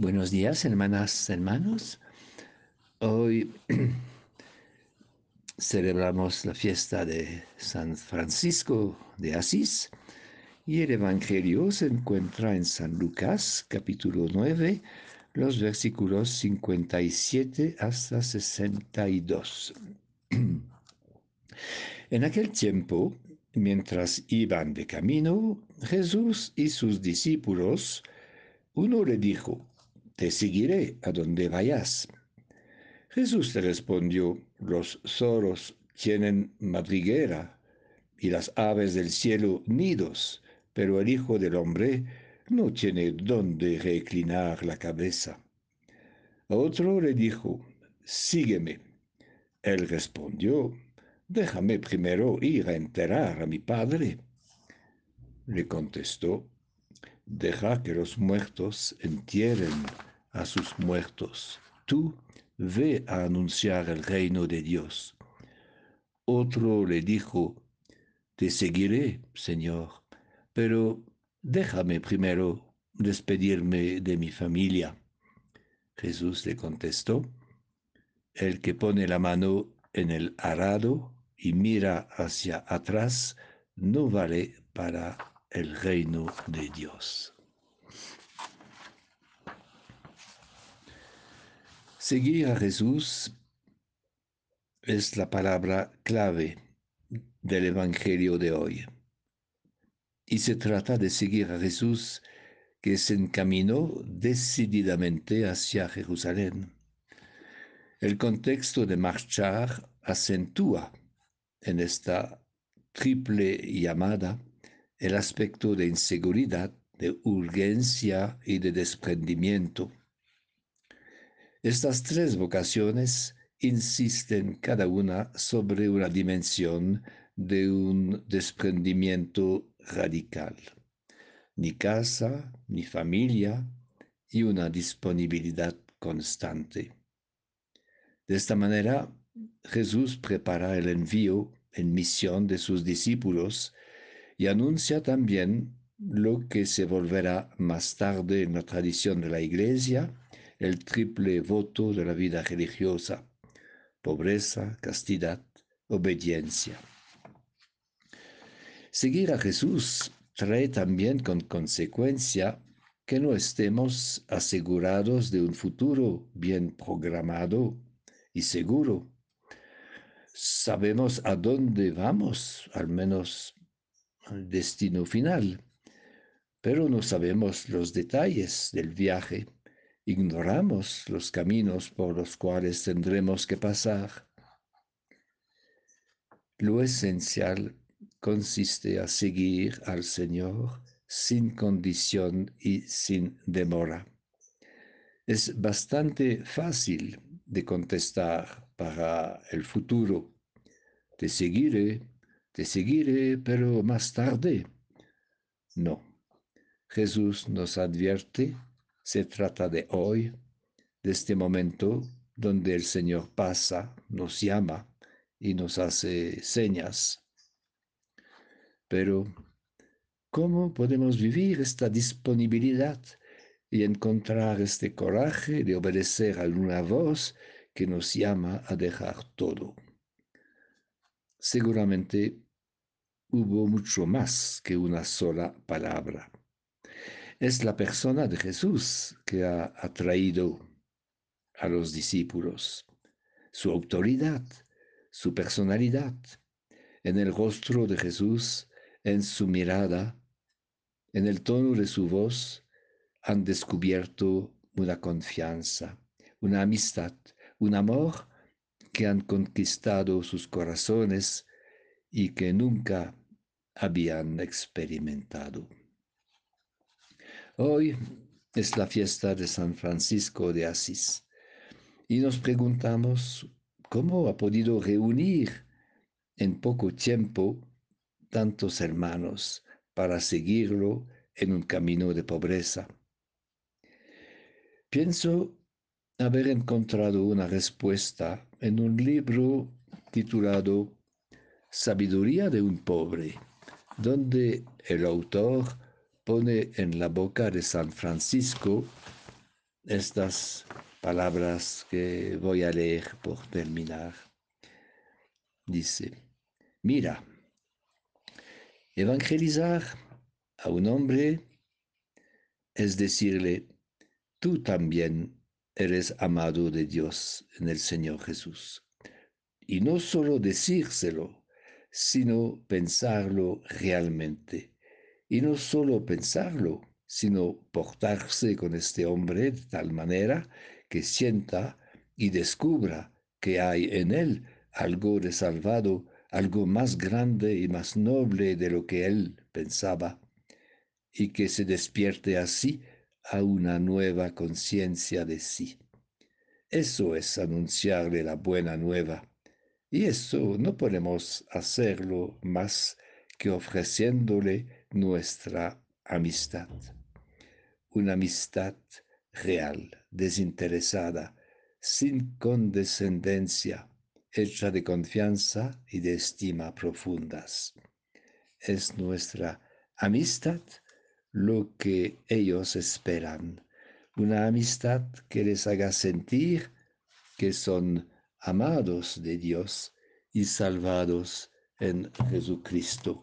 Buenos días, hermanas, hermanos. Hoy celebramos la fiesta de San Francisco de Asís y el Evangelio se encuentra en San Lucas capítulo 9, los versículos 57 hasta 62. en aquel tiempo, mientras iban de camino, Jesús y sus discípulos, uno le dijo, te seguiré a donde vayas. Jesús le respondió, los zorros tienen madriguera y las aves del cielo nidos, pero el Hijo del Hombre no tiene dónde reclinar la cabeza. otro le dijo, sígueme. Él respondió, déjame primero ir a enterar a mi padre. Le contestó, deja que los muertos entierren a sus muertos. Tú ve a anunciar el reino de Dios. Otro le dijo, Te seguiré, Señor, pero déjame primero despedirme de mi familia. Jesús le contestó, El que pone la mano en el arado y mira hacia atrás, no vale para el reino de Dios. Seguir a Jesús es la palabra clave del Evangelio de hoy. Y se trata de seguir a Jesús que se encaminó decididamente hacia Jerusalén. El contexto de marchar acentúa en esta triple llamada el aspecto de inseguridad, de urgencia y de desprendimiento estas tres vocaciones insisten cada una sobre una dimensión de un desprendimiento radical. Ni casa, ni familia y una disponibilidad constante. De esta manera, Jesús prepara el envío en misión de sus discípulos y anuncia también lo que se volverá más tarde en la tradición de la Iglesia el triple voto de la vida religiosa, pobreza, castidad, obediencia. Seguir a Jesús trae también con consecuencia que no estemos asegurados de un futuro bien programado y seguro. Sabemos a dónde vamos, al menos al destino final, pero no sabemos los detalles del viaje ignoramos los caminos por los cuales tendremos que pasar. Lo esencial consiste a seguir al Señor sin condición y sin demora. Es bastante fácil de contestar para el futuro. Te seguiré, te seguiré, pero más tarde. No. Jesús nos advierte se trata de hoy, de este momento donde el Señor pasa, nos llama y nos hace señas. Pero, ¿cómo podemos vivir esta disponibilidad y encontrar este coraje de obedecer a una voz que nos llama a dejar todo? Seguramente hubo mucho más que una sola palabra es la persona de Jesús que ha atraído a los discípulos, su autoridad, su personalidad, en el rostro de Jesús, en su mirada, en el tono de su voz, han descubierto una confianza, una amistad, un amor que han conquistado sus corazones y que nunca habían experimentado. Hoy es la fiesta de San Francisco de Asís y nos preguntamos cómo ha podido reunir en poco tiempo tantos hermanos para seguirlo en un camino de pobreza. Pienso haber encontrado una respuesta en un libro titulado Sabiduría de un pobre, donde el autor pone en la boca de San Francisco estas palabras que voy a leer por terminar. Dice, mira, evangelizar a un hombre es decirle, tú también eres amado de Dios en el Señor Jesús. Y no solo decírselo, sino pensarlo realmente. Y no solo pensarlo, sino portarse con este hombre de tal manera que sienta y descubra que hay en él algo de salvado, algo más grande y más noble de lo que él pensaba, y que se despierte así a una nueva conciencia de sí. Eso es anunciarle la buena nueva, y eso no podemos hacerlo más que ofreciéndole nuestra amistad una amistad real, desinteresada, sin condescendencia, hecha de confianza y de estima profundas. Es nuestra amistad lo que ellos esperan, una amistad que les haga sentir que son amados de Dios y salvados en Jesucristo.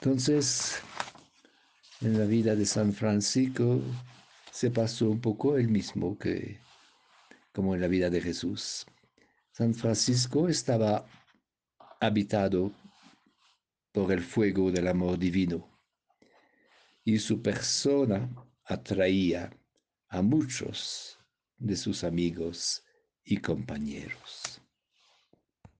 Entonces, en la vida de San Francisco se pasó un poco el mismo que como en la vida de Jesús. San Francisco estaba habitado por el fuego del amor divino y su persona atraía a muchos de sus amigos y compañeros.